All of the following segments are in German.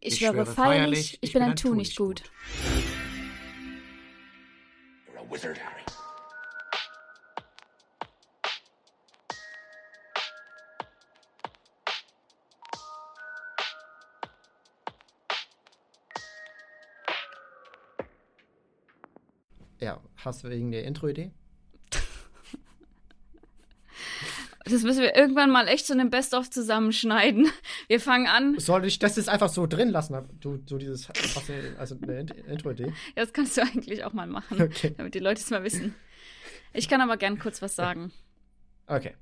Ich, ich schwöre feierlich, ich, ich bin ein Tu nicht gut. You're a wizard, Harry. Ja, hast du irgendeine Intro-Idee? Das müssen wir irgendwann mal echt so einem Best-of zusammenschneiden. Wir fangen an. Soll ich das jetzt einfach so drin lassen? Du, du dieses, also eine Intro-Idee? Ja, das kannst du eigentlich auch mal machen, okay. damit die Leute es mal wissen. Ich kann aber gern kurz was sagen. Okay.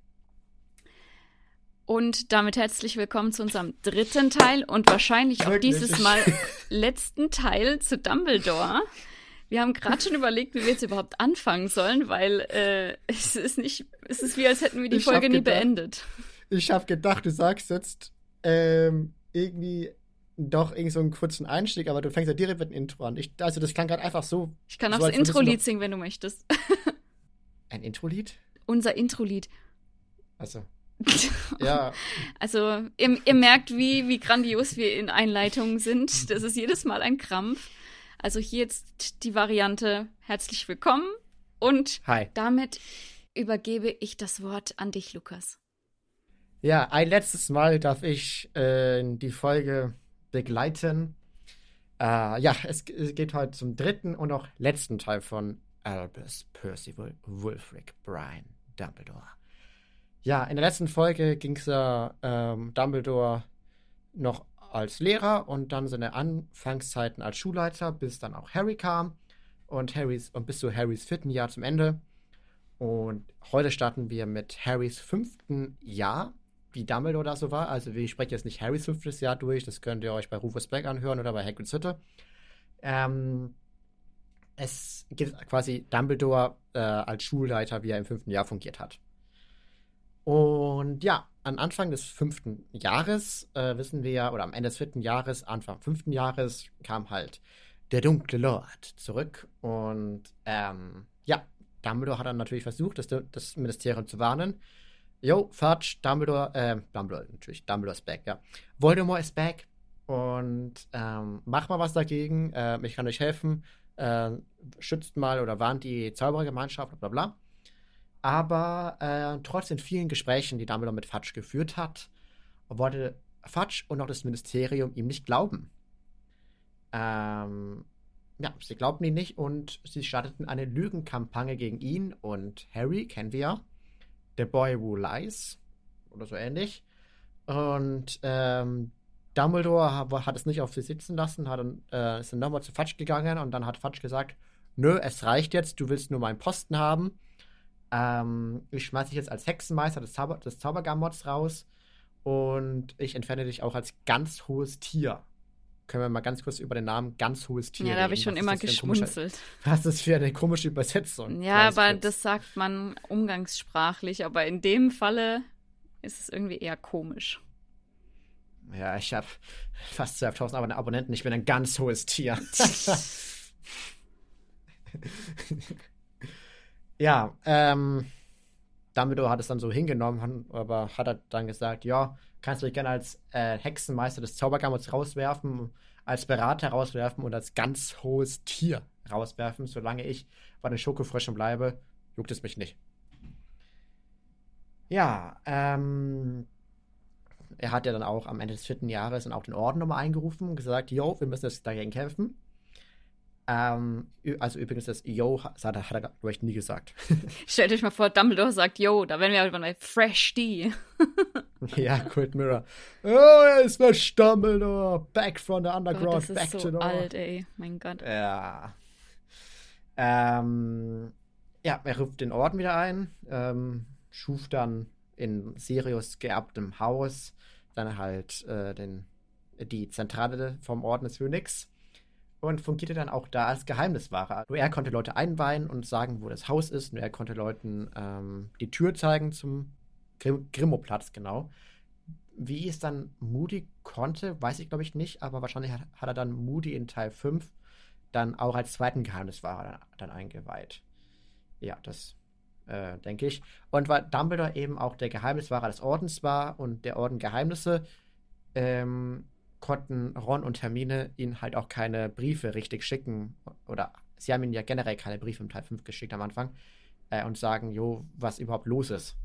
Und damit herzlich willkommen zu unserem dritten Teil und wahrscheinlich auch dieses Mal letzten Teil zu Dumbledore. Wir haben gerade schon überlegt, wie wir jetzt überhaupt anfangen sollen, weil äh, es ist nicht, es ist wie als hätten wir die ich Folge nie gedacht, beendet. Ich habe gedacht, du sagst jetzt ähm, irgendwie doch irgendwie so einen kurzen Einstieg, aber du fängst ja direkt mit dem Intro an. Ich, also das klang gerade einfach so. Ich kann auch so, das Intro-Lied singen, wenn du möchtest. Ein Intro-Lied? Unser Intro-Lied. Also. ja. Also, ihr, ihr merkt, wie, wie grandios wir in Einleitungen sind. Das ist jedes Mal ein Krampf. Also hier jetzt die Variante herzlich willkommen und Hi. damit übergebe ich das Wort an dich, Lukas. Ja, ein letztes Mal darf ich äh, die Folge begleiten. Äh, ja, es, es, geht heute zum dritten und auch letzten Teil von Albus Percival Wulfric Brian Dumbledore. Ja, in der letzten Folge ging es ja ähm, Dumbledore noch als Lehrer und dann seine Anfangszeiten als Schulleiter, bis dann auch Harry kam und Harrys und bis zu Harrys vierten Jahr zum Ende. Und heute starten wir mit Harrys fünften Jahr, wie Dumbledore da so war. Also ich spreche jetzt nicht Harrys fünftes Jahr durch, das könnt ihr euch bei Rufus Beck anhören oder bei Hagrid's Hütte. Ähm, es geht quasi Dumbledore äh, als Schulleiter, wie er im fünften Jahr fungiert hat. Und ja, am Anfang des fünften Jahres äh, wissen wir ja, oder am Ende des vierten Jahres, Anfang fünften Jahres, kam halt der dunkle Lord zurück. Und ähm, ja, Dumbledore hat dann natürlich versucht, das, das Ministerium zu warnen. Yo, Fudge, Dumbledore, äh, Dumbledore, natürlich, Dumbledore ist back, ja. Voldemort ist back und ähm, mach mal was dagegen, äh, ich kann euch helfen, äh, schützt mal oder warnt die Zauberergemeinschaft, bla bla bla. Aber äh, trotz den vielen Gesprächen, die Dumbledore mit Fudge geführt hat, wollte Fudge und auch das Ministerium ihm nicht glauben. Ähm, ja, sie glaubten ihn nicht und sie starteten eine Lügenkampagne gegen ihn und Harry, kennen wir ja, The Boy Who Lies oder so ähnlich. Und ähm, Dumbledore hat es nicht auf sich sitzen lassen, hat, äh, ist dann nochmal zu Fudge gegangen und dann hat Fudge gesagt, nö, es reicht jetzt, du willst nur meinen Posten haben. Ähm, ich schmeiße dich jetzt als Hexenmeister des, Zauber des Zaubergarmods raus und ich entferne dich auch als ganz hohes Tier. Können wir mal ganz kurz über den Namen ganz hohes Tier Ja, da habe ich schon immer geschmunzelt. Was ist das für eine komische Übersetzung? Ja, aber kurz. das sagt man umgangssprachlich, aber in dem Falle ist es irgendwie eher komisch. Ja, ich habe fast 12.000 Abonnenten. Ich bin ein ganz hohes Tier. Ja, ähm, Dumbledore hat es dann so hingenommen, aber hat er dann gesagt, ja, kannst du dich gerne als äh, Hexenmeister des Zaubergammels rauswerfen, als Berater rauswerfen und als ganz hohes Tier rauswerfen, solange ich bei den Schokofröschen bleibe, juckt es mich nicht. Ja, ähm, er hat ja dann auch am Ende des vierten Jahres dann auch den Orden nochmal eingerufen und gesagt, jo, wir müssen jetzt dagegen kämpfen. Ähm, also übrigens, das Yo hat, hat er, glaube ich, nie gesagt. Stellt euch mal vor, Dumbledore sagt Yo, da werden wir aber bei Fresh D. ja, Cold Mirror. Oh, er ist was Dumbledore. Back from the underground, Gott, das back ist so to the alt, ey. Mein Gott. Ja. Ähm, ja, er ruft den Orden wieder ein, ähm, schuf dann in Sirius geerbtem Haus dann halt äh, den, die Zentrale vom Orden des Phönix und fungierte dann auch da als Geheimniswahrer. Nur er konnte Leute einweihen und sagen, wo das Haus ist. Nur er konnte Leuten ähm, die Tür zeigen zum Grim Grimmoplatz, genau. Wie es dann Moody konnte, weiß ich glaube ich nicht, aber wahrscheinlich hat, hat, er dann Moody in Teil 5 dann auch als zweiten Geheimniswahrer dann, dann eingeweiht. Ja, das äh, denke ich. Und weil Dumbledore eben auch der Geheimniswahrer des Ordens war und der Orden Geheimnisse ähm, konnten Ron und Hermine ihnen halt auch keine Briefe richtig schicken. Oder sie haben ihnen ja generell keine Briefe im Teil 5 geschickt am Anfang. Äh, und sagen, jo, was überhaupt los ist.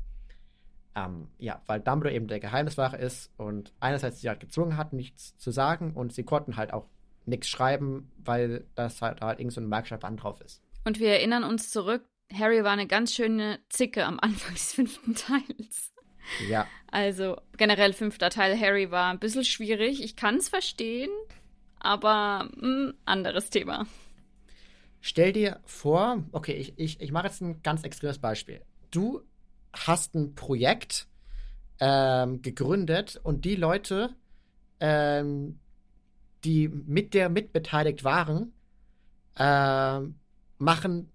Ähm, ja, weil Dumbledore eben der Geheimniswache ist und einerseits sie halt gezwungen hat, nichts zu sagen und sie konnten halt auch nichts schreiben, weil das halt, halt irgend so ein magischer Band drauf ist. Und wir erinnern uns zurück, Harry war eine ganz schöne Zicke am Anfang des fünften Teils. Ja. Also generell fünfter Teil Harry war ein bisschen schwierig. Ich kann es verstehen, aber mh, hm, anderes Thema. Stell dir vor, okay, ich, ich, ich mache jetzt ein ganz extremes Beispiel. Du hast ein Projekt ähm, gegründet und die Leute, ähm, die mit der mitbeteiligt waren, ähm, machen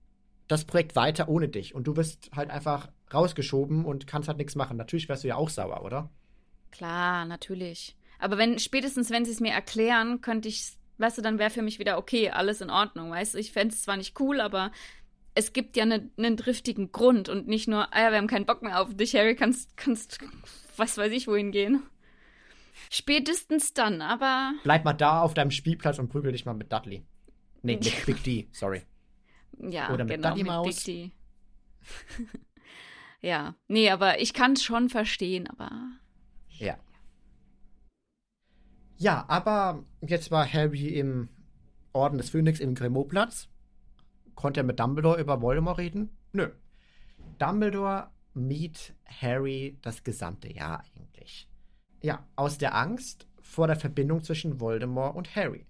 das Projekt weiter ohne dich und du wirst halt einfach rausgeschoben und kannst halt nichts machen. Natürlich wärst du ja auch sauer, oder? Klar, natürlich. Aber wenn, spätestens wenn sie es mir erklären, könnte ich, weißt du, dann wäre für mich wieder okay, alles in Ordnung, weißt du? Ich fände es zwar nicht cool, aber es gibt ja einen ne, driftigen Grund und nicht nur, ah ja, wir haben keinen Bock mehr auf dich, Harry, kannst, kannst, was weiß ich, wohin gehen. Spätestens dann, aber. Bleib mal da auf deinem Spielplatz und prügel dich mal mit Dudley. Nee, mit Big D, sorry. Ja, Oder mit genau, Dudley Maus. Big D. ja, nee, aber ich kann es schon verstehen, aber. Ja. Ja, aber jetzt war Harry im Orden des Phönix im Grimaud-Platz Konnte er mit Dumbledore über Voldemort reden? Nö. Dumbledore mied Harry das gesamte Jahr eigentlich. Ja, aus der Angst vor der Verbindung zwischen Voldemort und Harry.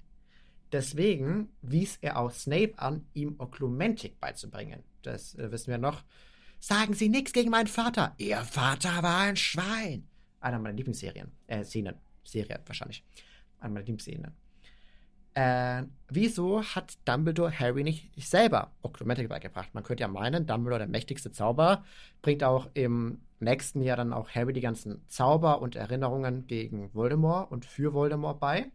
Deswegen wies er auch Snape an, ihm Oklumentik beizubringen. Das äh, wissen wir noch. Sagen Sie nichts gegen meinen Vater. Ihr Vater war ein Schwein. Einer meiner Lieblingsserien. Äh, Szenen. Serie wahrscheinlich. Einer meiner Lieblingsszenen. Äh, wieso hat Dumbledore Harry nicht selber Oklumentik beigebracht? Man könnte ja meinen, Dumbledore, der mächtigste Zauberer, bringt auch im nächsten Jahr dann auch Harry die ganzen Zauber und Erinnerungen gegen Voldemort und für Voldemort bei.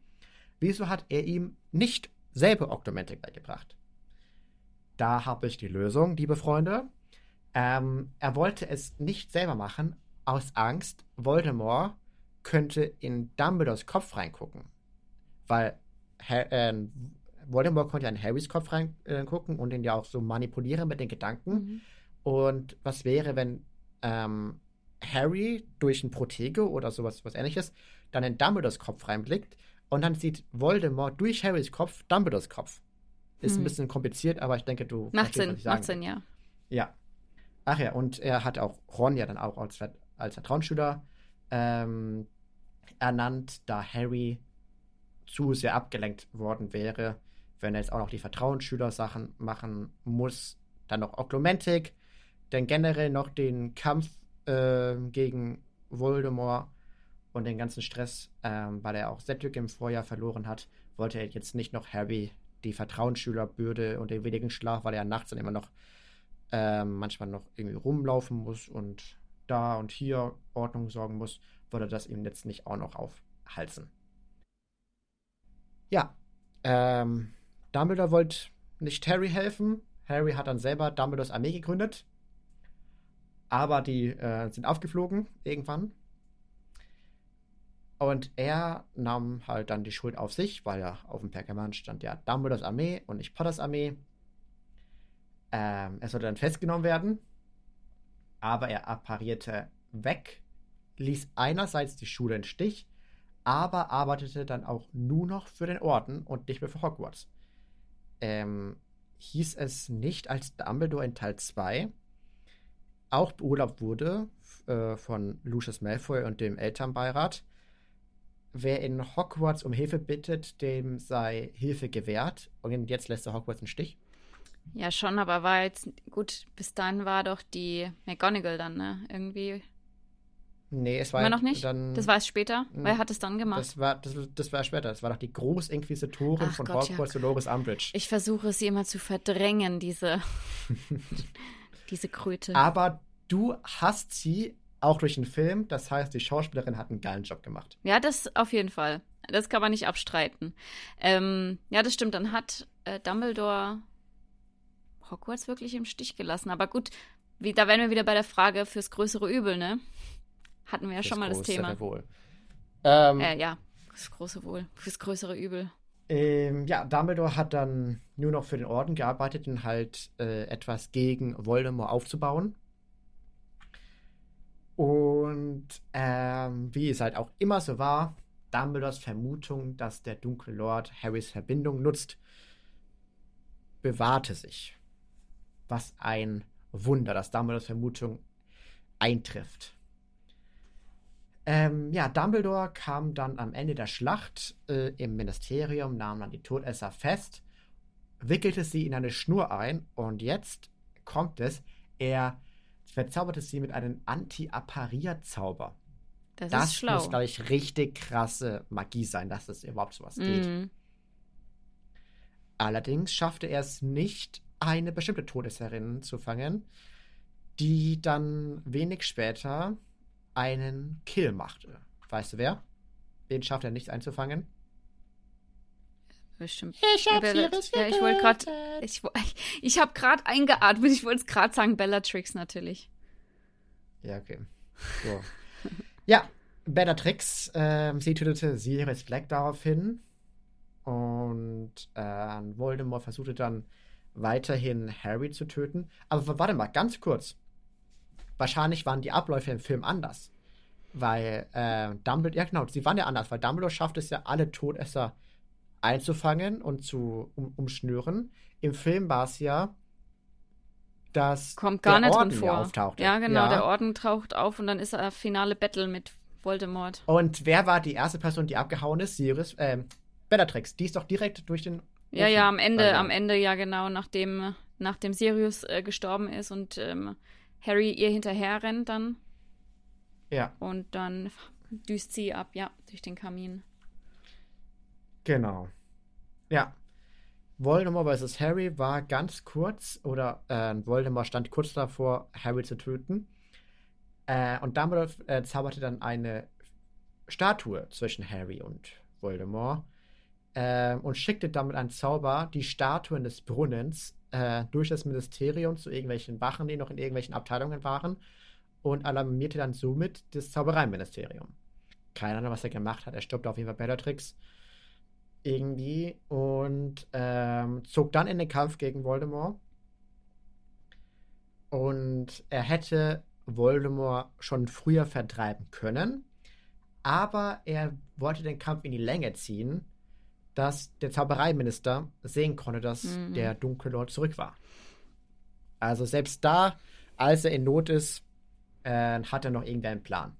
Wieso hat er ihm nicht selber Oklumentik beigebracht? Da habe ich die Lösung, liebe Freunde. Ähm, er wollte es nicht selber machen, aus Angst, Voldemort könnte in Dumbledores Kopf reingucken. Weil äh, Voldemort konnte ja in Harrys Kopf reingucken äh, und ihn ja auch so manipulieren mit den Gedanken. Mhm. Und was wäre, wenn ähm, Harry durch ein Protege oder sowas was ähnliches dann in Dumbledores Kopf reinblickt und dann sieht Voldemort durch Harrys Kopf Dumbledores Kopf. Ist mhm. ein bisschen kompliziert, aber ich denke, du macht Sinn, macht Sinn, ja. Ja. Ach ja, und er hat auch Ron ja dann auch als, als Vertrauensschüler ähm, ernannt, da Harry zu sehr abgelenkt worden wäre, wenn er jetzt auch noch die Vertrauensschüler-Sachen machen muss. Dann noch Oklumentik, dann generell noch den Kampf äh, gegen Voldemort und den ganzen Stress, ähm, weil er auch Cedric im Vorjahr verloren hat, wollte er jetzt nicht noch Harry die Vertrauensschülerbürde und den wenigen Schlaf, weil er nachts dann immer noch ähm, manchmal noch irgendwie rumlaufen muss und da und hier Ordnung sorgen muss, wollte das ihm jetzt nicht auch noch aufhalsen. Ja, ähm, Dumbledore wollte nicht Harry helfen. Harry hat dann selber Dumbledores Armee gegründet. Aber die äh, sind aufgeflogen irgendwann. Und er nahm halt dann die Schuld auf sich, weil ja auf dem Pergament stand ja Dumbledores Armee und nicht Potters Armee. Ähm, er sollte dann festgenommen werden. Aber er apparierte weg, ließ einerseits die Schule in Stich aber arbeitete dann auch nur noch für den Orden und nicht mehr für Hogwarts. Ähm, hieß es nicht, als Dumbledore in Teil 2 auch beurlaubt wurde äh, von Lucius Malfoy und dem Elternbeirat, wer in Hogwarts um Hilfe bittet, dem sei Hilfe gewährt. Und jetzt lässt er Hogwarts im Stich. Ja, schon, aber war jetzt, gut, bis dahin war doch die McGonagall dann, ne? Irgendwie Nee, es war Immer noch nicht? Dann, das war es später? Wer hat es dann gemacht? Das war, das, das war später. Das war doch die Großinquisitorin Ach von Gott, Hogwarts, ja. Dolores Umbridge. Ich versuche sie immer zu verdrängen, diese, diese Kröte. Aber du hast sie auch durch den Film. Das heißt, die Schauspielerin hat einen geilen Job gemacht. Ja, das auf jeden Fall. Das kann man nicht abstreiten. Ähm, ja, das stimmt. Dann hat äh, Dumbledore Hogwarts wirklich im Stich gelassen. Aber gut, wie, da wären wir wieder bei der Frage fürs größere Übel, ne? Hatten wir ja schon mal das Thema. Wohl. Ähm, äh, ja. Das große Wohl, fürs größere Übel. Ähm, ja, Dumbledore hat dann nur noch für den Orden gearbeitet und halt äh, etwas gegen Voldemort aufzubauen. Und ähm, wie es halt auch immer so war, Dumbledores Vermutung, dass der Dunkle Lord Harrys Verbindung nutzt, bewahrte sich. Was ein Wunder, dass Dumbledores Vermutung eintrifft. Ähm, ja, Dumbledore kam dann am Ende der Schlacht äh, im Ministerium, nahm dann die Todesser fest, wickelte sie in eine Schnur ein und jetzt kommt es, er verzauberte sie mit einem Anti-Apparier-Zauber. Das, das ist schlau. muss, glaube ich, richtig krasse Magie sein, dass es überhaupt sowas mhm. geht. Allerdings schaffte er es nicht, eine bestimmte Todesserin zu fangen, die dann wenig später einen Kill machte. Weißt du wer? Den schafft er nicht einzufangen. Bestimmt. Ich hab ja, ich wollte gerade ich, ich habe gerade eingeatmet, ich wollte es gerade sagen, Bellatrix natürlich. Ja, okay. So. ja, Bellatrix, äh, sie tötete Sirius Black daraufhin und äh, Voldemort versuchte dann weiterhin Harry zu töten. Aber warte mal, ganz kurz wahrscheinlich waren die Abläufe im Film anders. Weil äh, Dumbledore, ja genau, sie waren ja anders, weil Dumbledore schafft es ja, alle Todesser einzufangen und zu um, umschnüren. Im Film war es ja, dass Kommt gar der nicht Orden drin vor. auftauchte. Ja, genau, ja. der Orden taucht auf und dann ist er finale Battle mit Voldemort. Und wer war die erste Person, die abgehauen ist? Sirius, äh, Bellatrix. Die ist doch direkt durch den. Ja, Ofen ja, am Ende, am Ende, ja genau, nachdem, nachdem Sirius äh, gestorben ist und ähm, Harry ihr hinterher rennt dann. Ja. Und dann düst sie ab, ja, durch den Kamin. Genau. Ja. Voldemort vs. Harry war ganz kurz, oder äh, Voldemort stand kurz davor, Harry zu töten. Äh, und Dumbledore äh, zauberte dann eine Statue zwischen Harry und Voldemort äh, und schickte damit einen Zauber, die Statuen des Brunnens äh, durch das Ministerium zu irgendwelchen Wachen, die noch in irgendwelchen Abteilungen waren und alarmierte dann somit das Zaubereiministerium. Keine Ahnung, was er gemacht hat. Er stoppte auf jeden Fall Bellatrix irgendwie und ähm, zog dann in den Kampf gegen Voldemort. Und er hätte Voldemort schon früher vertreiben können, aber er wollte den Kampf in die Länge ziehen dass der Zaubereiminister sehen konnte, dass mhm. der dunkle Lord zurück war. Also selbst da, als er in Not ist, äh, hat er noch irgendeinen Plan.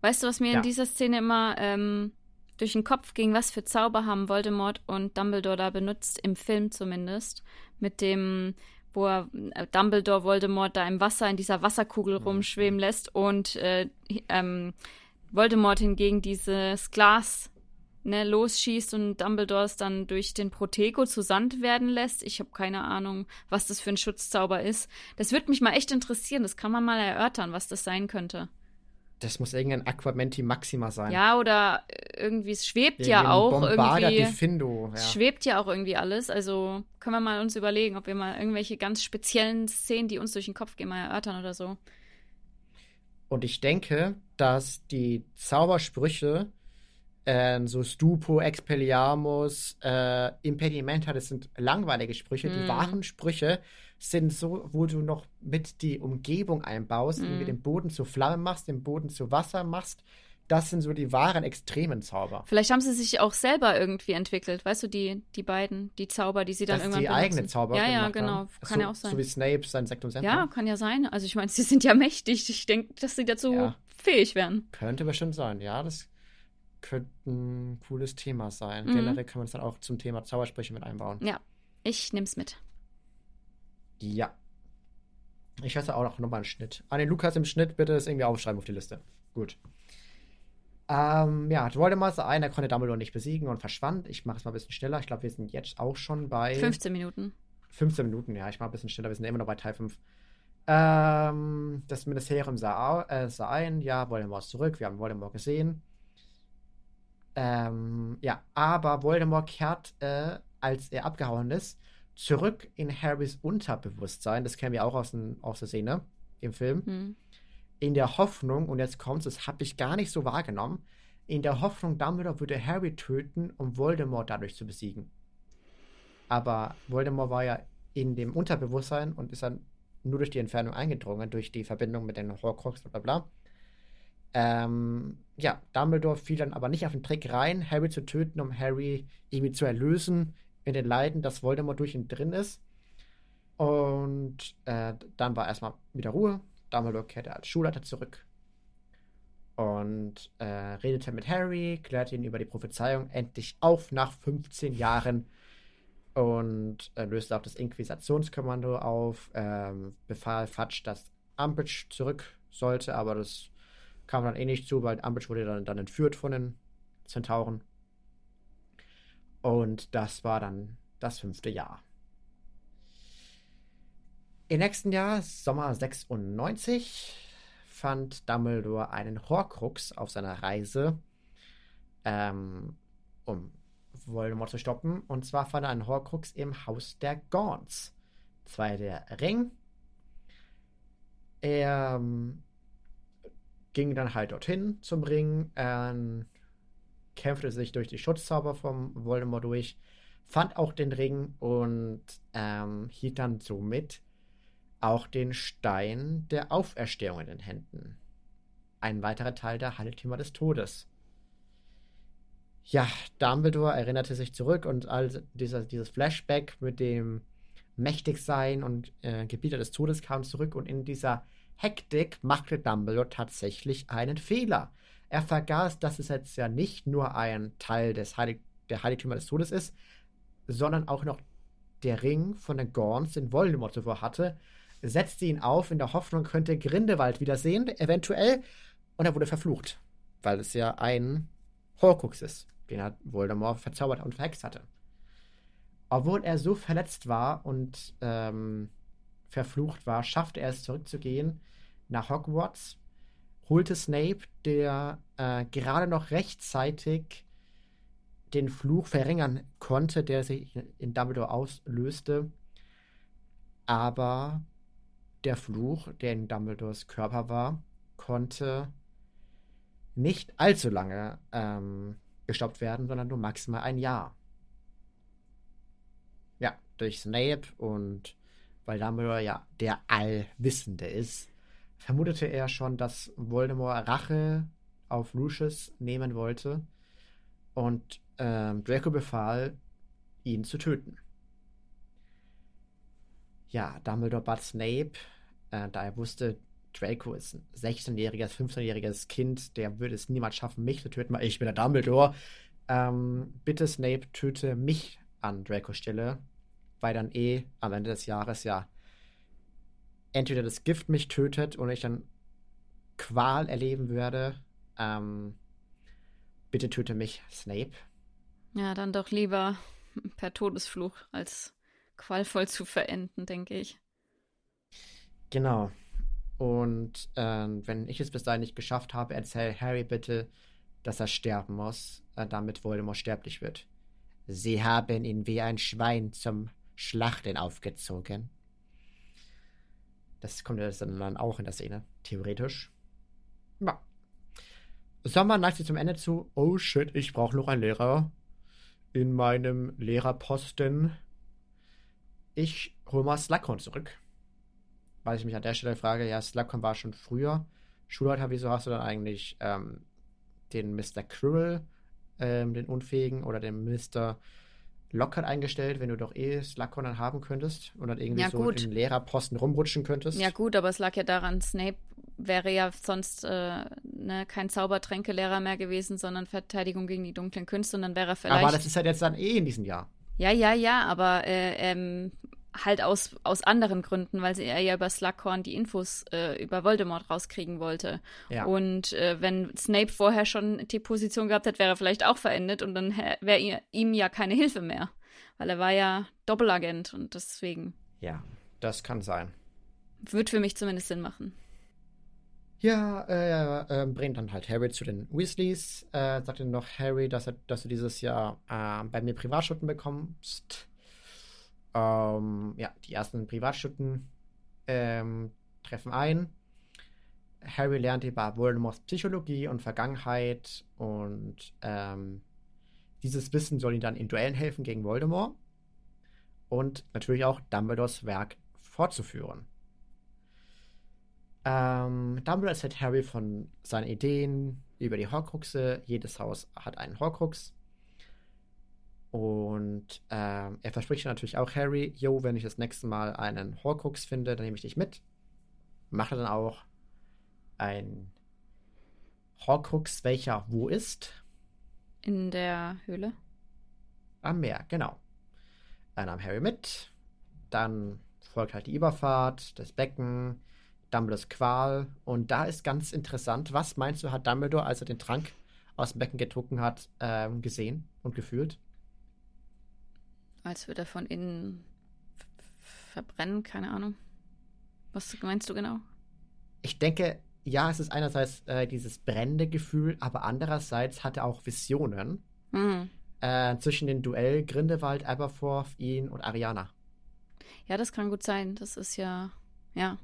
Weißt du, was mir ja. in dieser Szene immer ähm, durch den Kopf ging, was für Zauber haben Voldemort und Dumbledore da benutzt, im Film zumindest, mit dem, wo er äh, Dumbledore Voldemort da im Wasser, in dieser Wasserkugel mhm. rumschweben lässt und äh, ähm, Voldemort hingegen dieses Glas ne, losschießt und Dumbledore es dann durch den Protego zu Sand werden lässt. Ich habe keine Ahnung, was das für ein Schutzzauber ist. Das würde mich mal echt interessieren. Das kann man mal erörtern, was das sein könnte. Das muss irgendein Aquamenti Maxima sein. Ja, oder irgendwie, es schwebt Irgendein ja auch Bombarda irgendwie. Diffindo, ja. Es schwebt ja auch irgendwie alles. Also können wir mal uns überlegen, ob wir mal irgendwelche ganz speziellen Szenen, die uns durch den Kopf gehen, mal erörtern oder so. Und ich denke, dass die Zaubersprüche äh, so Stupo, Expelliarmus, äh, Impedimenta, das sind langweilige Sprüche. Mm. Die mhm. wahren Sprüche sind so, wo du noch mit die Umgebung einbaust, mm. mit dem Boden zu Flamme machst, den Boden zu Wasser machst. Das sind so die wahren extremen Zauber. Vielleicht haben sie sich auch selber irgendwie entwickelt, weißt du, die, die beiden, die Zauber, die sie dann Dass irgendwann die benutzen. eigene Zauber Ja, ja, genau, haben. kann so, ja auch sein. So wie Snape sein Sektum Ja, kann ja sein. Also ich meine, sie sind ja mächtig. Ich denke, dass sie dazu ja. fähig wären. Könnte bestimmt sein, ja, das könnte ein cooles Thema sein. Mhm. Generell kann man es dann auch zum Thema Zaubersprüche mit einbauen. Ja, ich nehme es mit. Ja. Ich hasse auch noch mal einen Schnitt. An den Lukas im Schnitt bitte das irgendwie aufschreiben auf die Liste. Gut. Ähm, ja, Voldemort sah ein, er konnte Dumbledore nicht besiegen und verschwand. Ich mache es mal ein bisschen schneller. Ich glaube, wir sind jetzt auch schon bei 15 Minuten. 15 Minuten, ja, ich mache ein bisschen schneller. Wir sind immer noch bei Teil 5. Ähm, das Ministerium sah, äh, sah ein, ja, Voldemort ist zurück, wir haben Voldemort gesehen. Ähm, ja, aber Voldemort kehrt, äh, als er abgehauen ist, zurück in Harrys Unterbewusstsein. Das kennen wir auch aus, den, aus der Szene im Film. Mhm. In der Hoffnung, und jetzt kommt es, das habe ich gar nicht so wahrgenommen, in der Hoffnung, Dumbledore würde Harry töten, um Voldemort dadurch zu besiegen. Aber Voldemort war ja in dem Unterbewusstsein und ist dann nur durch die Entfernung eingedrungen, durch die Verbindung mit den Horcrux, bla bla bla. Ähm, ja, Dumbledore fiel dann aber nicht auf den Trick rein, Harry zu töten, um Harry irgendwie zu erlösen in den Leiden, dass Voldemort durch ihn drin ist. Und äh, dann war erstmal wieder Ruhe. Dumbledore kehrte als Schulleiter zurück und äh, redete mit Harry, klärte ihn über die Prophezeiung endlich auf nach 15 Jahren und äh, löste auch das Inquisitionskommando auf, ähm, befahl Fudge, dass Umbridge zurück sollte, aber das kam dann eh nicht zu, weil Umbridge wurde dann, dann entführt von den Zentauren. Und das war dann das fünfte Jahr. Im nächsten Jahr, Sommer 96, fand Dumbledore einen Horcrux auf seiner Reise, ähm, um Voldemort zu stoppen. Und zwar fand er einen Horcrux im Haus der Gaunts. Zwei der Ring. Ähm, ging dann halt dorthin zum Ring, ähm, kämpfte sich durch die Schutzzauber vom Voldemort durch, fand auch den Ring und ähm, hielt dann somit auch den Stein der Auferstehung in den Händen. Ein weiterer Teil der Heiligtümer des Todes. Ja, Dumbledore erinnerte sich zurück und all dieser, dieses Flashback mit dem Mächtigsein und äh, Gebieter des Todes kam zurück und in dieser Hektik machte Dumbledore tatsächlich einen Fehler. Er vergaß, dass es jetzt ja nicht nur ein Teil des Heilig der Heiligtümer des Todes ist, sondern auch noch der Ring von den Gorns, den Voldemort zuvor hatte, setzte ihn auf in der Hoffnung, könnte Grindelwald wiedersehen, eventuell, und er wurde verflucht, weil es ja ein Horcrux ist, den er Voldemort verzaubert und verhext hatte. Obwohl er so verletzt war und ähm, verflucht war, schaffte er es zurückzugehen nach Hogwarts, holte Snape, der äh, gerade noch rechtzeitig den Fluch verringern konnte, der sich in Dumbledore auslöste. Aber der Fluch, der in Dumbledores Körper war, konnte nicht allzu lange ähm, gestoppt werden, sondern nur maximal ein Jahr. Ja, durch Snape und weil Dumbledore ja der Allwissende ist, vermutete er schon, dass Voldemort Rache auf Lucius nehmen wollte und ähm, Draco befahl, ihn zu töten. Ja, Dumbledore bat Snape, äh, da er wusste, Draco ist ein 16-jähriges, 15-jähriges Kind, der würde es niemals schaffen, mich zu töten, weil ich bin der Dumbledore. Ähm, bitte Snape, töte mich an Dracos Stelle, weil dann eh am Ende des Jahres ja entweder das Gift mich tötet und ich dann Qual erleben würde. Ähm, bitte töte mich, Snape. Ja, dann doch lieber per Todesfluch als qualvoll zu verenden, denke ich. Genau. Und ähm, wenn ich es bis dahin nicht geschafft habe, erzähl Harry bitte, dass er sterben muss, äh, damit Voldemort sterblich wird. Sie haben ihn wie ein Schwein zum Schlachten aufgezogen. Das kommt ja dann auch in der Szene, theoretisch. Ja. Sommer neigt sich zum Ende zu. Oh shit, ich brauche noch einen Lehrer in meinem Lehrerposten. Ich hole mal Slughorn zurück. Weil ich mich an der Stelle frage, ja, Slughorn war schon früher Schulleiter, wieso hast du dann eigentlich ähm, den Mr. Quirrell, ähm, den Unfähigen, oder den Mr. Lockhart eingestellt, wenn du doch eh Slughorn dann haben könntest und dann irgendwie ja, so gut. im Lehrerposten rumrutschen könntest? Ja gut, aber es lag ja daran, Snape wäre ja sonst äh, ne, kein Zaubertränkelehrer mehr gewesen, sondern Verteidigung gegen die dunklen Künste und dann wäre er vielleicht... Aber das ist halt jetzt dann eh in diesem Jahr. Ja, ja, ja, aber äh, ähm, halt aus, aus anderen Gründen, weil er ja über Slughorn die Infos äh, über Voldemort rauskriegen wollte. Ja. Und äh, wenn Snape vorher schon die Position gehabt hat, wäre er vielleicht auch verendet und dann wäre ihm ja keine Hilfe mehr. Weil er war ja Doppelagent und deswegen. Ja, das kann sein. Wird für mich zumindest Sinn machen. Ja, äh, äh, bringt dann halt Harry zu den Weasleys, äh, sagt dann noch Harry, dass, er, dass du dieses Jahr äh, bei mir Privatstunden bekommst. Ähm, ja, die ersten Privatstunden ähm, treffen ein. Harry lernt über Voldemorts Psychologie und Vergangenheit und ähm, dieses Wissen soll ihm dann in Duellen helfen gegen Voldemort und natürlich auch Dumbledores Werk fortzuführen. Ähm, Dumbledore erzählt Harry von seinen Ideen über die Horcruxe. Jedes Haus hat einen Horcrux. Und ähm, er verspricht natürlich auch Harry, yo, wenn ich das nächste Mal einen Horcrux finde, dann nehme ich dich mit. Macht er dann auch ein Horcrux, welcher wo ist? In der Höhle. Am Meer, genau. Dann nahm Harry mit. Dann folgt halt die Überfahrt, das Becken, Dumbledores Qual. Und da ist ganz interessant, was meinst du, hat Dumbledore, als er den Trank aus dem Becken getrunken hat, ähm, gesehen und gefühlt? Als würde er von innen verbrennen, keine Ahnung. Was meinst du genau? Ich denke, ja, es ist einerseits äh, dieses brennende Gefühl, aber andererseits hat er auch Visionen mhm. äh, zwischen dem Duell Grindelwald, Aberforth, ihn und Ariana. Ja, das kann gut sein. Das ist ja, ja.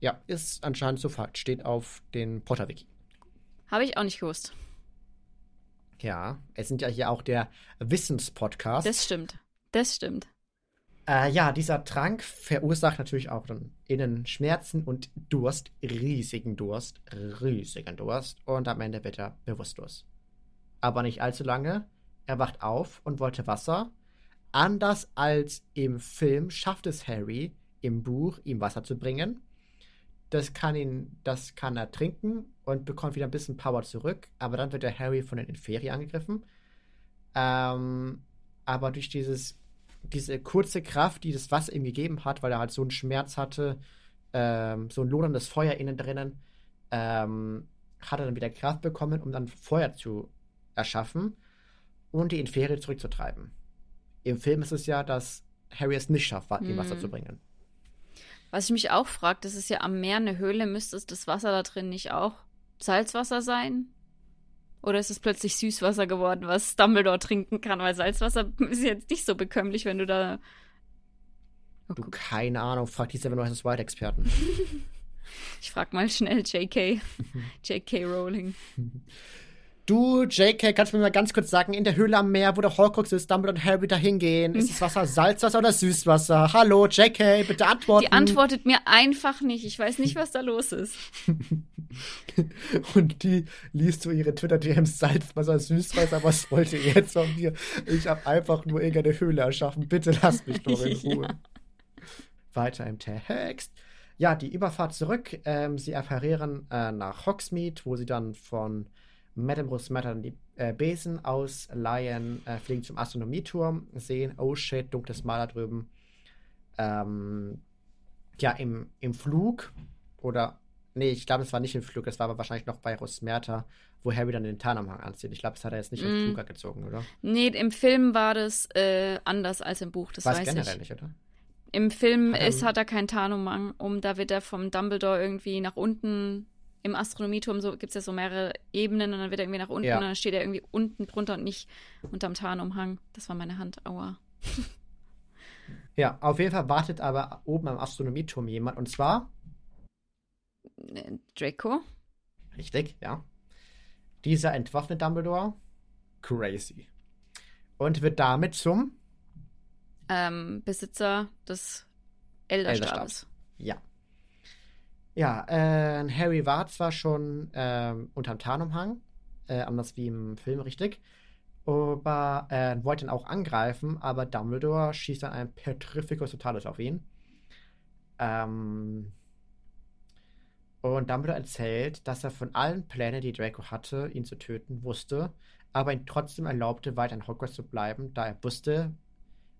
Ja, ist anscheinend so Fakt. Steht auf den Potter-Wiki. Habe ich auch nicht gewusst. Ja, es sind ja hier auch der Wissenspodcast. Das stimmt. Das stimmt. Äh, ja, dieser Trank verursacht natürlich auch dann innen Schmerzen und Durst, riesigen Durst, riesigen Durst und am Ende wird er bewusstlos. Aber nicht allzu lange. Er wacht auf und wollte Wasser. Anders als im Film schafft es Harry im Buch, ihm Wasser zu bringen. Das kann ihn, das kann er trinken und bekommt wieder ein bisschen Power zurück. Aber dann wird der Harry von den Inferi angegriffen. Ähm, aber durch dieses diese kurze Kraft, die das Wasser ihm gegeben hat, weil er halt so einen Schmerz hatte, ähm, so ein loderndes Feuer innen drinnen, ähm, hat er dann wieder Kraft bekommen, um dann Feuer zu erschaffen und die Inferi zurückzutreiben. Im Film ist es ja, dass Harry es nicht schafft, ihm Wasser mhm. zu bringen. Was ich mich auch frage, das ist ja am Meer eine Höhle, müsste das Wasser da drin nicht auch Salzwasser sein? Oder ist es plötzlich Süßwasser geworden, was Dumbledore trinken kann? Weil Salzwasser ist jetzt nicht so bekömmlich, wenn du da. Oh, du, keine Ahnung, frag die Seven Wonders White-Experten. ich frag mal schnell JK. JK Rowling. Du, JK, kannst du mir mal ganz kurz sagen, in der Höhle am Meer, wo der Horcrux ist, Dumbledore und Harry da hingehen, ist das Wasser Salzwasser oder Süßwasser? Hallo, JK, bitte antworten. Die antwortet mir einfach nicht. Ich weiß nicht, was da los ist. und die liest so ihre Twitter-DMs Salzwasser, Süßwasser, was wollt ihr jetzt von mir? Ich habe einfach nur irgendeine Höhle erschaffen. Bitte lasst mich doch in Ruhe. ja. Weiter im Text. Ja, die Überfahrt zurück. Ähm, sie apparieren äh, nach Hogsmeade, wo sie dann von Madame Rosmatter die äh, Besen ausleihen, äh, fliegen zum Astronomieturm, sehen, oh shit, dunkles Mal da drüben. Ähm, ja, im, im Flug oder, nee, ich glaube, es war nicht im Flug, es war aber wahrscheinlich noch bei Rosmerta, wo Harry dann den Tarnumhang anzieht. Ich glaube, das hat er jetzt nicht mm. im Flug gezogen, oder? Nee, im Film war das äh, anders als im Buch, das War's weiß generell ich. nicht, oder? Im Film hat er, ist, hat er keinen Tarnumhang um, da wird er vom Dumbledore irgendwie nach unten im Astronomieturm so, gibt es ja so mehrere Ebenen und dann wird er irgendwie nach unten ja. und dann steht er irgendwie unten drunter und nicht unterm Tarnumhang. Das war meine Hand. Aua. ja, auf jeden Fall wartet aber oben am Astronomieturm jemand und zwar äh, Draco. Richtig, ja. Dieser entwaffnet Dumbledore. Crazy. Und wird damit zum ähm, Besitzer des Elderstabes. Elderstabs. Ja. Ja, äh, Harry war zwar schon äh, unterm Tarnumhang, äh, anders wie im Film, richtig, aber äh, wollte ihn auch angreifen, aber Dumbledore schießt dann ein Petrificus Totalis auf ihn. Ähm, und Dumbledore erzählt, dass er von allen Plänen, die Draco hatte, ihn zu töten, wusste, aber ihn trotzdem erlaubte, weiter in Hogwarts zu bleiben, da er wusste,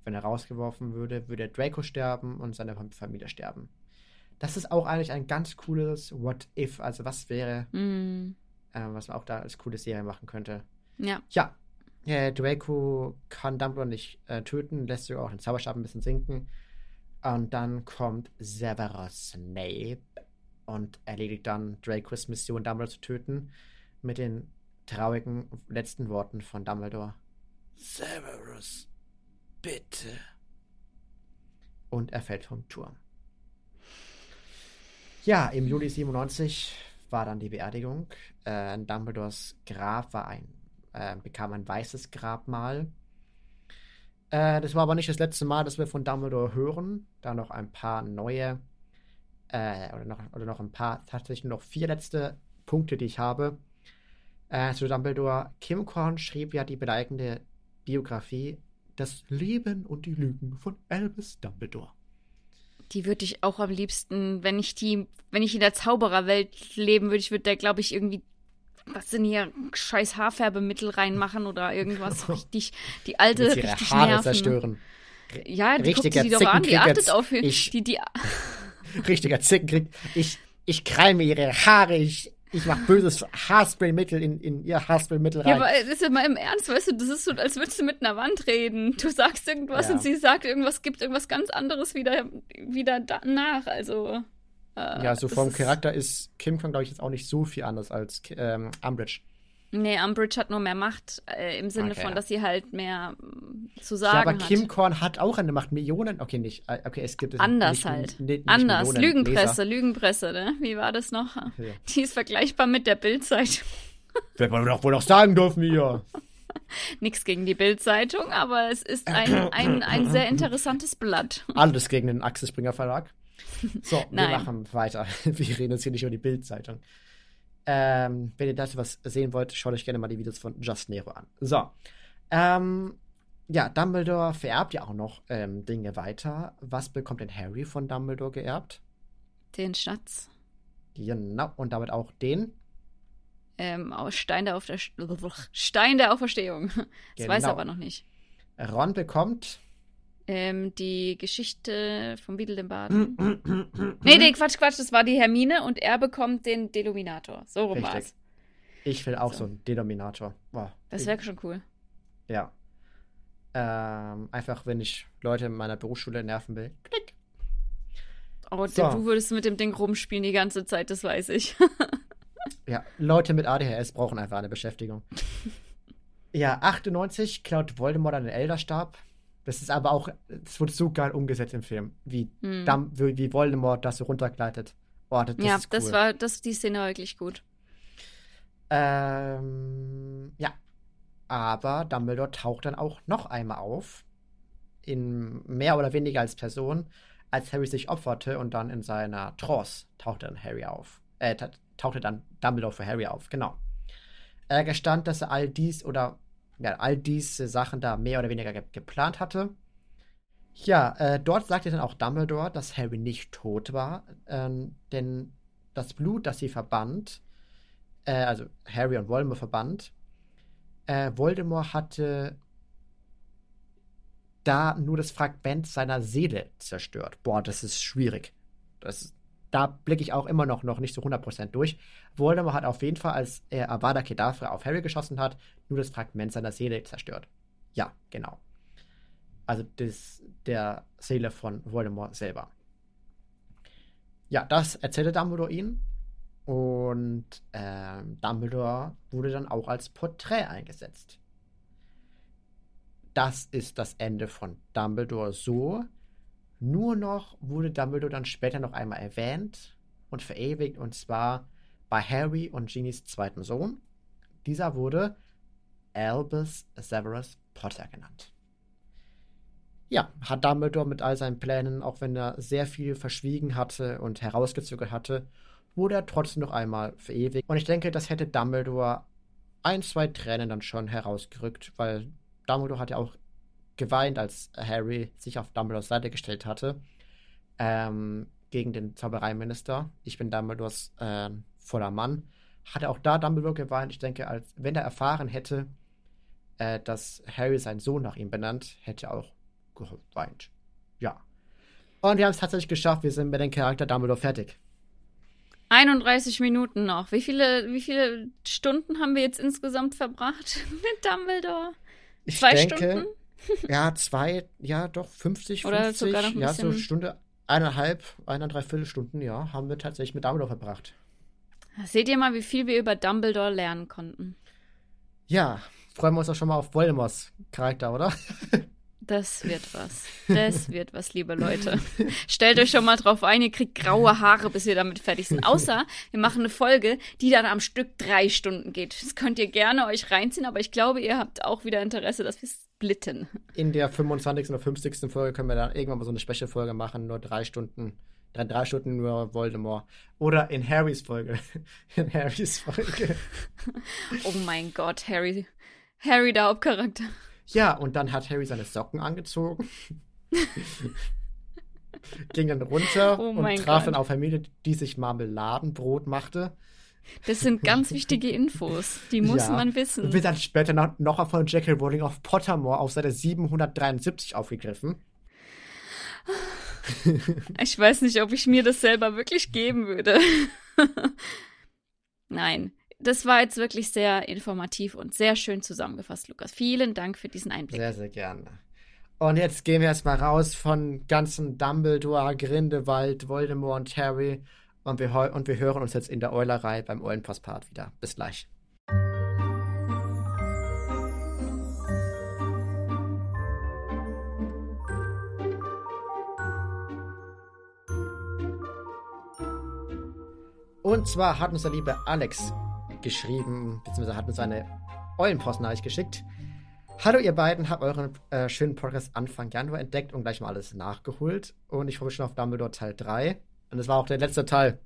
wenn er rausgeworfen würde, würde Draco sterben und seine Familie sterben das ist auch eigentlich ein ganz cooles What If, also was wäre, mm. äh, was man auch da als coole Serie machen könnte. Ja. Ja. Äh, Draco kann Dumbledore nicht äh, töten, lässt sogar auch den Zauberstab ein bisschen sinken. Und dann kommt Severus Snape und erledigt dann Dracos Mission, Dumbledore zu töten, mit den traurigen letzten Worten von Dumbledore. Severus, bitte. Und er fällt vom Turm. Ja, im Juli 97 war dann die Beerdigung. Äh, Dumbledores Grab war ein, äh, bekam ein weißes Grabmal. Äh, das war aber nicht das letzte Mal, dass wir von Dumbledore hören. Da noch ein paar neue, äh, oder, noch, oder noch ein paar, tatsächlich noch vier letzte Punkte, die ich habe. Äh, zu Dumbledore. Kim Korn schrieb ja die beleidigende Biografie Das Leben und die Lügen von Albus Dumbledore. Die würde ich auch am liebsten, wenn ich die, wenn ich in der Zaubererwelt leben würde, ich würde da, glaube ich, irgendwie was sind hier scheiß Haarfärbemittel reinmachen oder irgendwas richtig, die alte ihre richtig Haare nerven. zerstören. Ja, die guckt Richtiger sie doch an, die achtet auf Ich- die, die, Richtiger Zickenkrieg. Ich, ich kreime ihre Haare, ich, ich mach böses Haarspraymittel in, in ihr Haarspraymittel Ja, rein. aber das ist ja mal im Ernst, weißt du, das ist so, als würdest du mit einer Wand reden. Du sagst irgendwas Ja. und sie sagt irgendwas, gibt irgendwas ganz anderes wieder, wieder danach. Also. Äh, ja, so vom Charakter ist Kim Kong, glaube ich, jetzt auch nicht so viel anders als ähm, Umbridge. Nee, Umbridge hat nur mehr Macht äh, im Sinne Okay, von, ja. dass sie halt mehr mm, zu Ja, sagen aber Kim hat. Korn hat auch eine Macht. Millionen, okay, nicht. äh, Okay, es gibt es Anders nicht, halt. Nicht, nicht Anders. Millionen Lügenpresse, Leser. Lügenpresse, ne? Wie war das noch? Ja. Die ist vergleichbar mit der Bildzeitung. Wird man doch wohl noch sagen dürfen hier. Nichts gegen die Bildzeitung, aber es ist ein, ein, ein sehr interessantes Blatt. Alles gegen den Axel Springer Verlag. So, wir machen weiter. Wir reden jetzt hier nicht über die Bildzeitung. Ähm, wenn ihr dazu was sehen wollt, schaut euch gerne mal die Videos von Just Nero an. So. Ähm, ja, Dumbledore vererbt ja auch noch ähm, Dinge weiter. Was bekommt denn Harry von Dumbledore geerbt? Den Schatz. Genau, und damit auch den. Ähm, Stein der, Aufer Stein der Auferstehung. Das weiß er Genau. aber noch nicht. Ron bekommt. Ähm, die Geschichte vom Beadle dem. Baden. Nee, nee, Quatsch, Quatsch, das war die Hermine und er bekommt den Deluminator. So rum war's. Ich will auch So. so einen Denominator. Boah. Das wäre schon cool. Ja. Ähm, einfach, wenn ich Leute in meiner Berufsschule nerven will. Klick. Oh, So. du würdest mit dem Ding rumspielen die ganze Zeit, das weiß ich. Ja, Leute mit ADHS brauchen einfach eine Beschäftigung. ja, 98 klaut Voldemort einen Elderstab. Das ist aber auch, es wurde so geil umgesetzt im Film, wie, Hm. Dam, wie, wie Voldemort das so runtergleitet. Oh, das, das ja, cool. das war, das, die Szene war wirklich gut. Ähm, ja. Aber Dumbledore taucht dann auch noch einmal auf. In mehr oder weniger als Person, als Harry sich opferte und dann in seiner Trance tauchte dann Harry auf. Äh, ta- tauchte dann Dumbledore für Harry auf, genau. Er gestand, dass er all dies oder ja, all diese Sachen da mehr oder weniger ge geplant hatte. Ja, äh, dort sagte dann auch Dumbledore, dass Harry nicht tot war, ähm, denn das Blut, das sie verband, äh, also Harry und Voldemort verband, äh, Voldemort hatte da nur das Fragment seiner Seele zerstört. Boah, das ist schwierig. Das, da blicke ich auch immer noch, noch nicht so 100% durch. Voldemort hat auf jeden Fall, als er Avada Kedavra auf Harry geschossen hat, nur das Fragment seiner Seele zerstört. Ja, genau. Also das, der Seele von Voldemort selber. Ja, das erzählte Dumbledore ihnen. Und ähm, Dumbledore wurde dann auch als Porträt eingesetzt. Das ist das Ende von Dumbledore so. Nur noch wurde Dumbledore dann später noch einmal erwähnt und verewigt, und zwar bei Harry und Ginny's zweiten Sohn. Dieser wurde Albus Severus Potter genannt. Ja, hat Dumbledore mit all seinen Plänen, auch wenn er sehr viel verschwiegen hatte und herausgezögert hatte, wurde er trotzdem noch einmal verewigt. Und ich denke, das hätte Dumbledore ein, zwei Tränen dann schon herausgerückt, weil Dumbledore hat ja auch geweint, als Harry sich auf Dumbledores Seite gestellt hatte. Ähm, gegen den Zaubereiminister. Ich bin Dumbledores ähm, voller Mann. Hatte auch da Dumbledore geweint. Ich denke, als wenn er erfahren hätte, äh, dass Harry seinen Sohn nach ihm benannt, hätte er auch geweint. Ja. Und wir haben es tatsächlich geschafft. Wir sind mit dem Charakter Dumbledore fertig. 31 Minuten noch. Wie viele, wie viele Stunden haben wir jetzt insgesamt verbracht mit Dumbledore? Ich Zwei denke, Stunden? Ja, zwei, ja, doch, 50, Oder 50, sogar noch ein ja, so Stunde, eineinhalb, eineinhalb Viertelstunden, ja, haben wir tatsächlich mit Dumbledore verbracht. Seht ihr mal, wie viel wir über Dumbledore lernen konnten. Ja, freuen wir uns auch schon mal auf Voldemorts Charakter, oder? Das wird was. Das wird was, liebe Leute. Stellt euch schon mal drauf ein, ihr kriegt graue Haare, bis wir damit fertig sind. Außer wir machen eine Folge, die dann am Stück drei Stunden geht. Das könnt ihr gerne euch reinziehen, aber ich glaube, ihr habt auch wieder Interesse, dass wir splitten. In der 25. oder 50. Folge können wir dann irgendwann mal so eine Special-Folge machen, nur drei Stunden. Drei, drei Stunden nur Voldemort. Oder in Harrys Folge. In Harrys Folge. oh mein Gott, Harry. Harry, der Hauptcharakter. Ja, und dann hat Harry seine Socken angezogen. ging dann runter oh und traf Gott. dann auf Familie, die sich Marmeladenbrot machte. Das sind ganz wichtige Infos, die muss ja. man wissen. Und wird dann später noch, noch von Jekyll Rowling auf Pottermore auf Seite 773 aufgegriffen. Ich weiß nicht, ob ich mir das selber wirklich geben würde. Nein, das war jetzt wirklich sehr informativ und sehr schön zusammengefasst, Lukas. Vielen Dank für diesen Einblick. Sehr, sehr gerne. Und jetzt gehen wir erstmal raus von ganzen Dumbledore, Grindelwald, Voldemort und Harry. Und wir, und wir hören uns jetzt in der Eulerei beim Eulenpostpart wieder. Bis gleich. Und zwar hat uns der liebe Alex geschrieben, beziehungsweise hat uns eine Eulenpost-Nachricht geschickt. Hallo ihr beiden, habt euren äh, schönen Podcast Anfang Januar entdeckt und gleich mal alles nachgeholt. Und ich freue mich schon auf Dumbledore Teil 3. Und das war auch der letzte Teil.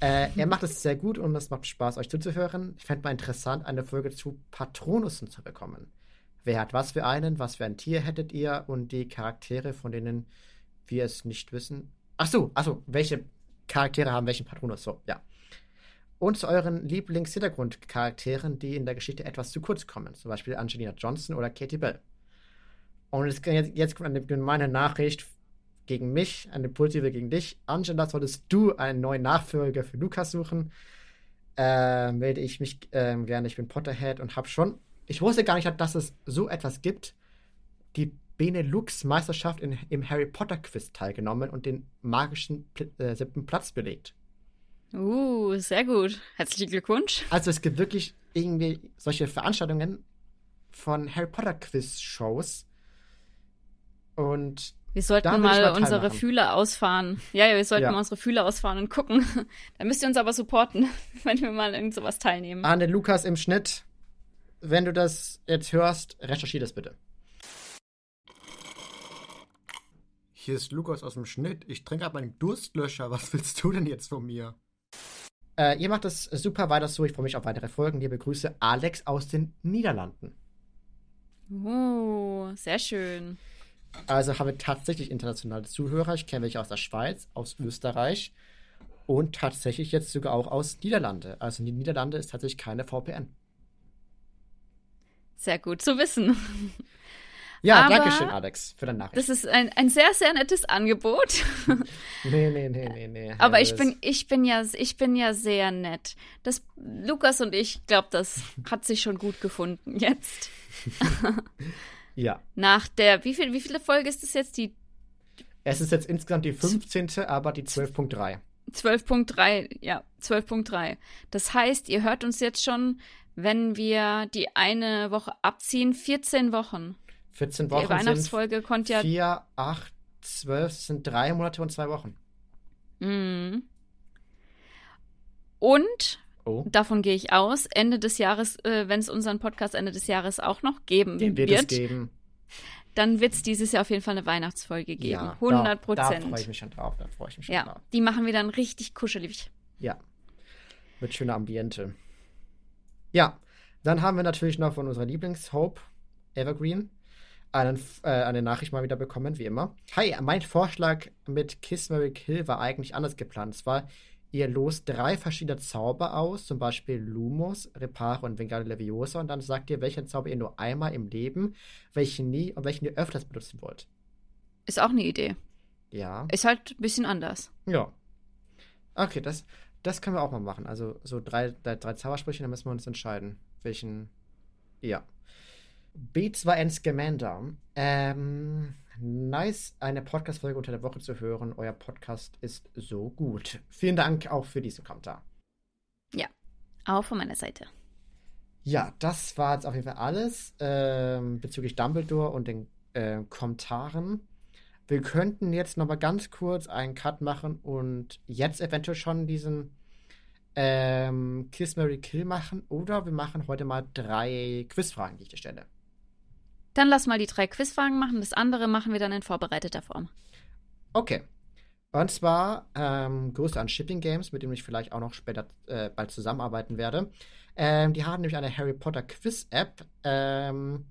Äh, er macht es sehr gut und es macht Spaß, euch zuzuhören. Ich fände mal interessant, eine Folge zu Patronussen zu bekommen. Wer hat was für einen, was für ein Tier hättet ihr und die Charaktere, von denen wir es nicht wissen. Ach so, welche Charaktere haben welchen Patronus? So, ja und zu euren Lieblings-Hintergrundcharakteren, die in der Geschichte etwas zu kurz kommen. Zum Beispiel Angelina Johnson oder Katie Bell. Und jetzt, jetzt kommt eine gemeine Nachricht gegen mich, eine positive gegen dich. Angela, solltest du einen neuen Nachfolger für Lukas suchen, äh, melde ich mich äh, gerne. Ich bin Potterhead und habe schon. Ich wusste gar nicht, dass es so etwas gibt. Die Benelux-Meisterschaft im Harry Potter Quiz teilgenommen und den magischen äh, siebten Platz belegt. Uh, sehr gut. Herzlichen Glückwunsch. Also es gibt wirklich irgendwie solche Veranstaltungen von Harry Potter Quiz-Shows. Und wir sollten mal, mal unsere machen. Fühler ausfahren. Ja, ja, wir sollten ja. mal unsere Fühler ausfahren und gucken. da müsst ihr uns aber supporten, wenn wir mal irgend sowas teilnehmen. Arne Lukas im Schnitt, wenn du das jetzt hörst, recherchier das bitte. Hier ist Lukas aus dem Schnitt. Ich trinke ab meinen Durstlöscher. Was willst du denn jetzt von mir? Äh, ihr macht das super weiter so. Ich freue mich auf weitere Folgen. Liebe Grüße, Alex aus den Niederlanden. Oh, sehr schön. Also habe tatsächlich internationale Zuhörer. Ich kenne welche aus der Schweiz, aus Österreich und tatsächlich jetzt sogar auch aus Niederlande. Also die Niederlande ist tatsächlich keine VPN. Sehr gut zu wissen. Ja, Aber danke schön, Alex, für deine Nachricht. Das ist ein, ein sehr, sehr nettes Angebot. nee, nee, nee, nee, nee. Aber ja, ich bin, ich bin ja, ich bin ja sehr nett. Das, Lukas und ich, glaube, das hat sich schon gut gefunden jetzt. Ja. Nach der, wie viel, wie viele Folge ist das jetzt? Die es ist jetzt insgesamt die 15., aber die 12.3. 12.3, ja, 12.3. Das heißt, ihr hört uns jetzt schon, wenn wir die eine Woche abziehen, 14 Wochen. 14 Wochen. Die Weihnachtsfolge konnte ja. 4, 8, 12 sind drei Monate und zwei Wochen. Mhm. Und oh. davon gehe ich aus, Ende des Jahres, äh, wenn es unseren Podcast Ende des Jahres auch noch geben Den wird, wird es geben. dann wird es dieses Jahr auf jeden Fall eine Weihnachtsfolge geben. Ja, 100 Prozent. Da, da freue ich mich schon drauf. Da freue ich mich schon ja, drauf. Die machen wir dann richtig kuschelig. Ja. Mit schöner Ambiente. Ja, dann haben wir natürlich noch von unserer Lieblings-Hope Evergreen einen, äh, eine Nachricht mal wieder bekommen, wie immer. Hi, mein Vorschlag mit Kiss Mary Kill war eigentlich anders geplant. Zwar, ihr lost drei verschiedene Zauber aus, zum Beispiel Lumos, Reparo und Vengale Leviosa, und dann sagt ihr, welchen Zauber ihr nur einmal im Leben, welchen nie und welchen ihr öfters benutzen wollt. Ist auch eine Idee. Ja. Ist halt ein bisschen anders. Ja. Okay, das, das können wir auch mal machen. Also so drei, drei, drei Zaubersprüche, dann müssen wir uns entscheiden, welchen. Ja. Beats war ein Scamander. Ähm, nice, eine Podcast-Folge unter der Woche zu hören. Euer Podcast ist so gut. Vielen Dank auch für diesen Kommentar. Ja, auch von meiner Seite. Ja, das war jetzt auf jeden Fall alles ähm, bezüglich Dumbledore und den äh, Kommentaren. Wir könnten jetzt noch mal ganz kurz einen Cut machen und jetzt eventuell schon diesen ähm, Kiss Mary Kill machen oder wir machen heute mal drei Quizfragen, die ich dir stelle. Dann lass mal die drei Quizfragen machen. Das andere machen wir dann in vorbereiteter Form. Okay. Und zwar ähm, Grüße an Shipping Games, mit dem ich vielleicht auch noch später äh, bald zusammenarbeiten werde. Ähm, die haben nämlich eine Harry Potter Quiz-App, ähm,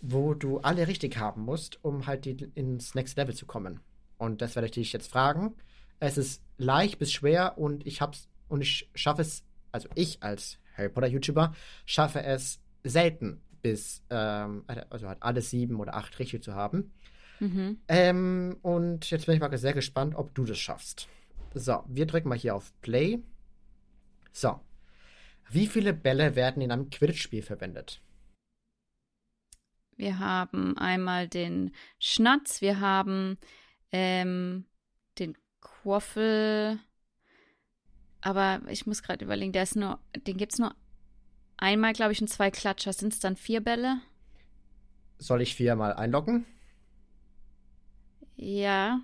wo du alle richtig haben musst, um halt die, ins Next Level zu kommen. Und das werde ich dich jetzt fragen. Es ist leicht bis schwer und ich hab's und ich schaffe es, also ich als Harry Potter YouTuber schaffe es selten bis ähm, also halt alle sieben oder acht richtig zu haben. Mhm. Ähm, und jetzt bin ich mal sehr gespannt, ob du das schaffst. So, wir drücken mal hier auf Play. So. Wie viele Bälle werden in einem Quidditch-Spiel verwendet? Wir haben einmal den Schnatz, wir haben ähm, den Quaffel, aber ich muss gerade überlegen, der ist nur, den gibt es nur einmal, glaube ich, und zwei Klatscher. Sind es dann vier Bälle? Soll ich viermal einloggen? Ja,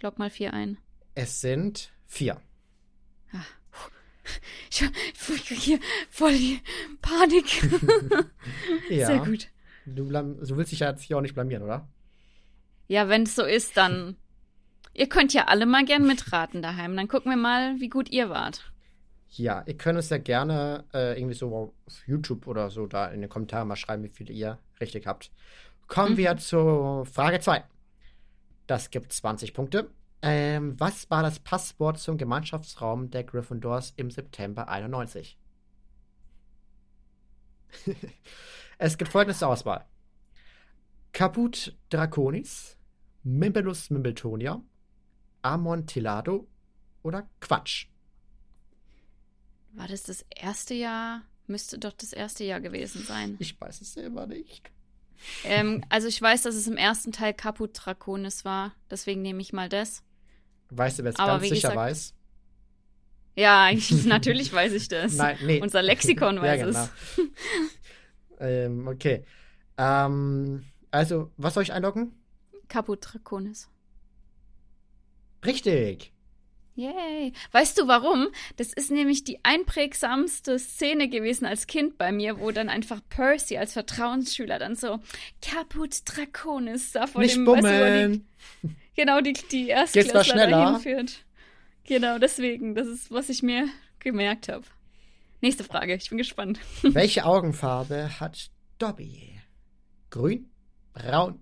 log mal vier ein. Es sind vier. Ach, ich, ich hier voll die Panik. ja. Sehr gut. Du, du willst dich ja jetzt hier auch nicht blamieren, oder? Ja, wenn es so ist, dann. ihr könnt ja alle mal gern mitraten daheim. Dann gucken wir mal, wie gut ihr wart. Ja, ihr könnt es ja gerne äh, irgendwie so auf YouTube oder so da in den Kommentaren mal schreiben, wie viele ihr richtig habt. Kommen mhm. wir zur Frage 2. Das gibt 20 Punkte. Ähm, was war das Passwort zum Gemeinschaftsraum der Gryffindors im September 91? es gibt folgendes zur Auswahl. Caput Draconis, Mimbelus Mimbletonia, Amontillado oder Quatsch. War das das erste Jahr? Müsste doch das erste Jahr gewesen sein. Ich weiß es selber nicht. Ähm, also ich weiß, dass es im ersten Teil Caput Draconis war. Deswegen nehme ich mal das. Weißt du, wer es ganz sicher gesagt, weiß? Ja, ich, natürlich weiß ich das. Nein, nee. Unser Lexikon weiß ja, genau. es. ähm, okay. Ähm, also, was soll ich einloggen? Caput Draconis. Richtig. Yay. Weißt du warum? Das ist nämlich die einprägsamste Szene gewesen als Kind bei mir, wo dann einfach Percy als Vertrauensschüler dann so Caput Draconis da vor Nicht dem bummeln. Die, genau, die, die Erstklässler dahin führt. Genau, deswegen. Das ist, was ich mir gemerkt habe. Nächste Frage, ich bin gespannt. Welche Augenfarbe hat Dobby? Grün, braun,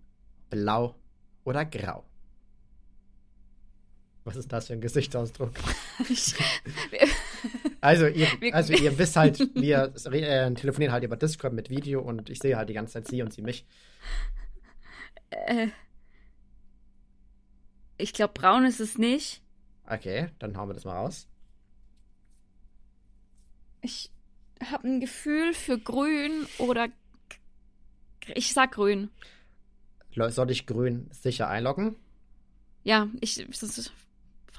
blau oder grau? Was ist das für ein Gesichtsausdruck? also, ihr, also ihr wisst halt, wir äh, telefonieren halt über Discord mit Video und ich sehe halt die ganze Zeit sie und sie mich. Äh, ich glaube, braun ist es nicht. Okay, dann hauen wir das mal raus. Ich habe ein Gefühl für grün oder ich sag grün. Soll ich grün sicher einloggen? Ja, ich,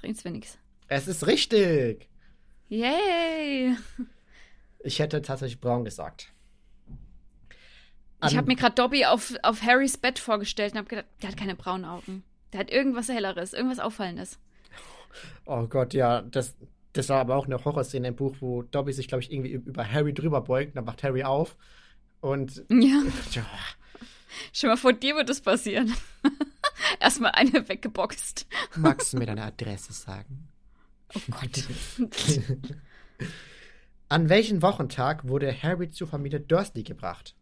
bringt's mir nichts. Es ist richtig. Yay. Ich hätte tatsächlich braun gesagt. An ich habe mir gerade Dobby auf, auf Harrys Bett vorgestellt und habe gedacht, der hat keine braunen Augen. Der hat irgendwas Helleres, irgendwas Auffallendes. Oh Gott, ja, das, das war aber auch eine Horrorszene im Buch, wo Dobby sich, glaube ich, irgendwie über Harry drüber beugt. Dann macht Harry auf und. Ja. ja. Schon mal vor dir wird es passieren. Erstmal eine weggeboxt. Magst du mir deine Adresse sagen? Oh Gott. An welchen Wochentag wurde Harry zur Familie Dursley gebracht?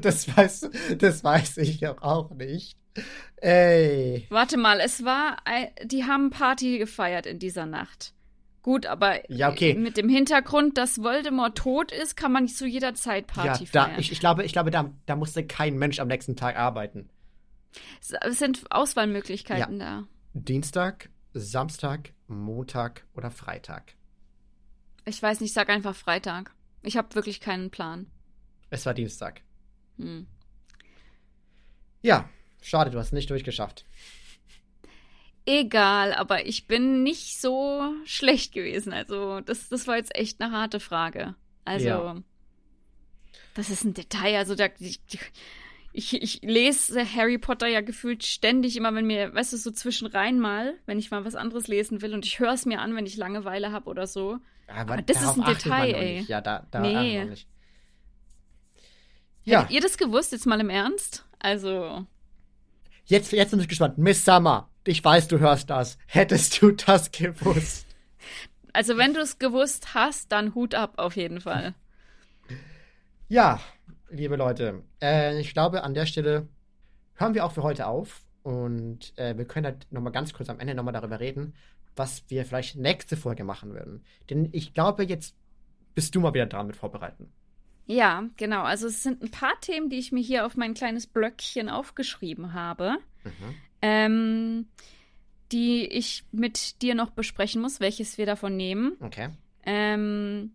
das, weiß, das weiß ich auch nicht. Ey. Warte mal, es war, die haben Party gefeiert in dieser Nacht. Gut, aber ja, okay. mit dem Hintergrund, dass Voldemort tot ist, kann man nicht zu jeder Zeit Party ja, da, feiern. Ich, ich glaube, ich glaube da, da musste kein Mensch am nächsten Tag arbeiten. Es sind Auswahlmöglichkeiten ja. da. Dienstag, Samstag, Montag oder Freitag? Ich weiß nicht, sag einfach Freitag. Ich habe wirklich keinen Plan. Es war Dienstag. Hm. Ja, schade, du hast es nicht durchgeschafft egal, aber ich bin nicht so schlecht gewesen. Also, das, das war jetzt echt eine harte Frage. Also. Ja. Das ist ein Detail. Also da, ich, ich, ich lese Harry Potter ja gefühlt ständig immer, wenn mir, weißt du, so zwischenrein mal, wenn ich mal was anderes lesen will und ich höre es mir an, wenn ich Langeweile habe oder so. Aber, Aber das ist ein Detail, ey. Ja, da, da Nee. nicht. Ja. Ja, Hättet ihr das gewusst, jetzt mal im Ernst? Also, jetzt, jetzt bin ich gespannt. Miss Summer, ich weiß, du hörst das. Hättest du das gewusst? also wenn du es gewusst hast, dann Hut ab auf jeden Fall. Ja, liebe Leute, äh, ich glaube, an der Stelle hören wir auch für heute auf. Und äh, wir können halt nochmal ganz kurz am Ende nochmal darüber reden, was wir vielleicht nächste Folge machen würden. Denn ich glaube, jetzt bist du mal wieder dran mit Vorbereiten. Ja, genau. Also es sind ein paar Themen, die ich mir hier auf mein kleines Blöckchen aufgeschrieben habe, Mhm. Ähm, die ich mit dir noch besprechen muss, welches wir davon nehmen. Okay. Ähm,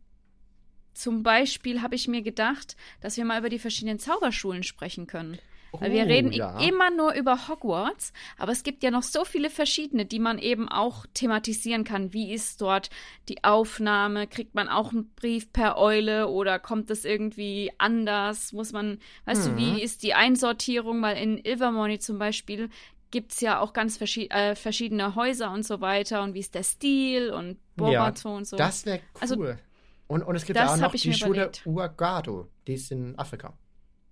zum Beispiel habe ich mir gedacht, dass wir mal über die verschiedenen Zauberschulen sprechen können. Weil wir Oh, reden ja. immer nur über Hogwarts, aber es gibt ja noch so viele verschiedene, die man eben auch thematisieren kann. Wie ist dort die Aufnahme? Kriegt man auch einen Brief per Eule oder kommt es irgendwie anders? Muss man, weißt du, Mhm. wie ist die Einsortierung? Weil in Ilvermorny zum Beispiel gibt es ja auch ganz verschi äh, verschiedene Häuser und so weiter. Und wie ist der Stil und Bobato und so. Das wäre cool. Also, und, und es gibt ja auch noch die Schule. Uagado, die ist in Afrika.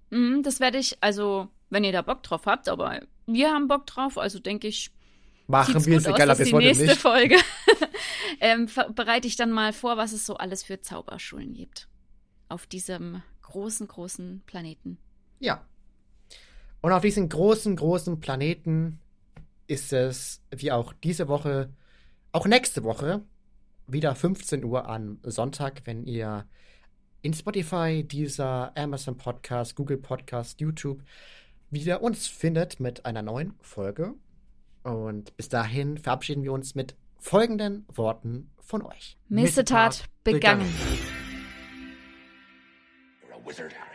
Mhm, das werde ich, also, wenn ihr da Bock drauf habt, aber wir haben Bock drauf, also denke ich, Machen wir es, egal ob wollen oder nächste nicht. Folge ähm, bereite ich dann mal vor, was es so alles für Zauberschulen gibt. Auf diesem großen, großen Planeten. Ja. Und auf diesem großen, großen Planeten ist es, wie auch diese Woche, auch nächste Woche, wieder 15 Uhr am Sonntag, wenn ihr in Spotify, dieser Amazon Podcast, Google Podcast, YouTube wieder uns findet mit einer neuen Folge. Und bis dahin verabschieden wir uns mit folgenden Worten von euch. Missetat begangen. You're a wizard, Harry.